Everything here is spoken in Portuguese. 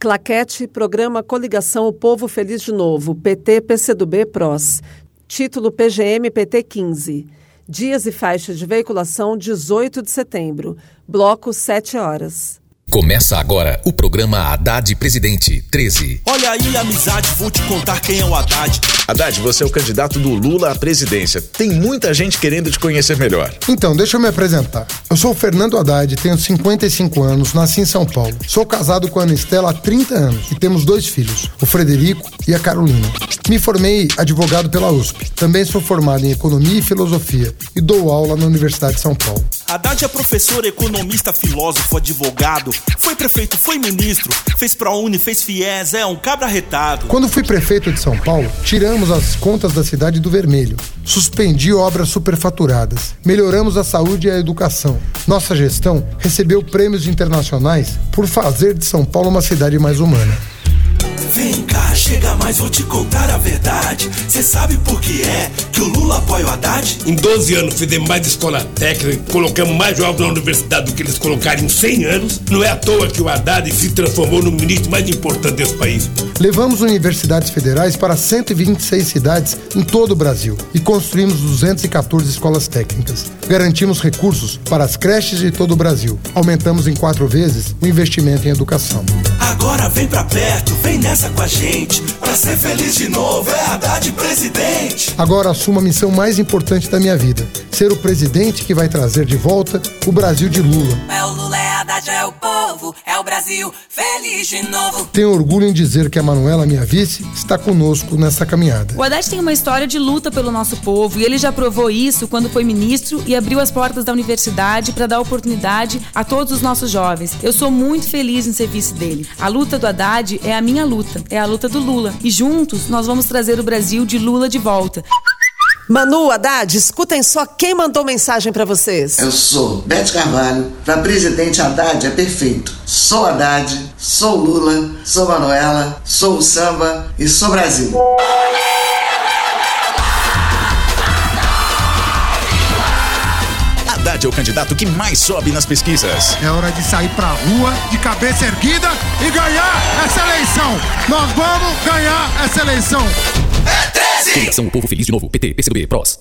Claquete, programa Coligação O Povo Feliz de Novo, PT, PCdoB, PROS. Título PGM PT 15. Dias e faixas de veiculação 18 de setembro. Bloco 7 horas. Começa agora o programa Haddad Presidente 13. Olha aí, amizade, vou te contar quem é o Haddad. Haddad, você é o candidato do Lula à presidência. Tem muita gente querendo te conhecer melhor. Então, deixa eu me apresentar. Eu sou o Fernando Haddad, tenho 55 anos, nasci em São Paulo. Sou casado com a Ana Estela há 30 anos e temos dois filhos, o Frederico e a Carolina. Me formei advogado pela USP. Também sou formado em Economia e Filosofia e dou aula na Universidade de São Paulo. Haddad é professor, economista, filósofo, advogado. Foi prefeito, foi ministro, fez ProUni, fez FIES, é um cabra retado. Quando fui prefeito de São Paulo, tiramos as contas da cidade do vermelho. Suspendi obras superfaturadas. Melhoramos a saúde e a educação. Nossa gestão recebeu prêmios internacionais por fazer de São Paulo uma cidade mais humana. Vem cá, chega mais, vou te contar a verdade. Cê sabe por que é que o Lula apoia o Haddad? Em 12 anos fizemos mais escola técnica, colocamos mais jovens na universidade do que eles colocaram em 100 anos. Não é à toa que o Haddad se transformou no ministro mais importante desse país. Levamos universidades federais para 126 cidades em todo o Brasil e construímos 214 escolas técnicas. Garantimos recursos para as creches de todo o Brasil. Aumentamos em quatro vezes o investimento em educação. Agora vem pra perto, vem nessa com a gente. Pra ser feliz de novo, é Haddad presidente. Agora assumo a missão mais importante da minha vida: ser o presidente que vai trazer de volta o Brasil de Lula. É o Lula, é Haddad, é o povo, é o Brasil feliz de novo. Tenho orgulho em dizer que a Manuela, minha vice, está conosco nessa caminhada. O Haddad tem uma história de luta pelo nosso povo e ele já provou isso quando foi ministro e abriu as portas da universidade para dar oportunidade a todos os nossos jovens. Eu sou muito feliz em ser vice dele. A luta do Haddad é a minha luta, é a luta do Lula. E juntos nós vamos trazer o Brasil de Lula de volta. Manu, Haddad, escutem só quem mandou mensagem para vocês. Eu sou Bete Carvalho. Para presidente Haddad é perfeito. Sou Haddad, sou Lula, sou Manuela, sou o samba e sou Brasil. Haddad é o candidato que mais sobe nas pesquisas. É hora de sair pra rua de cabeça erguida e ganhar essa eleição. Nós vamos ganhar essa eleição. Coligação O Povo Feliz de Novo, PT, PCdoB, PROS.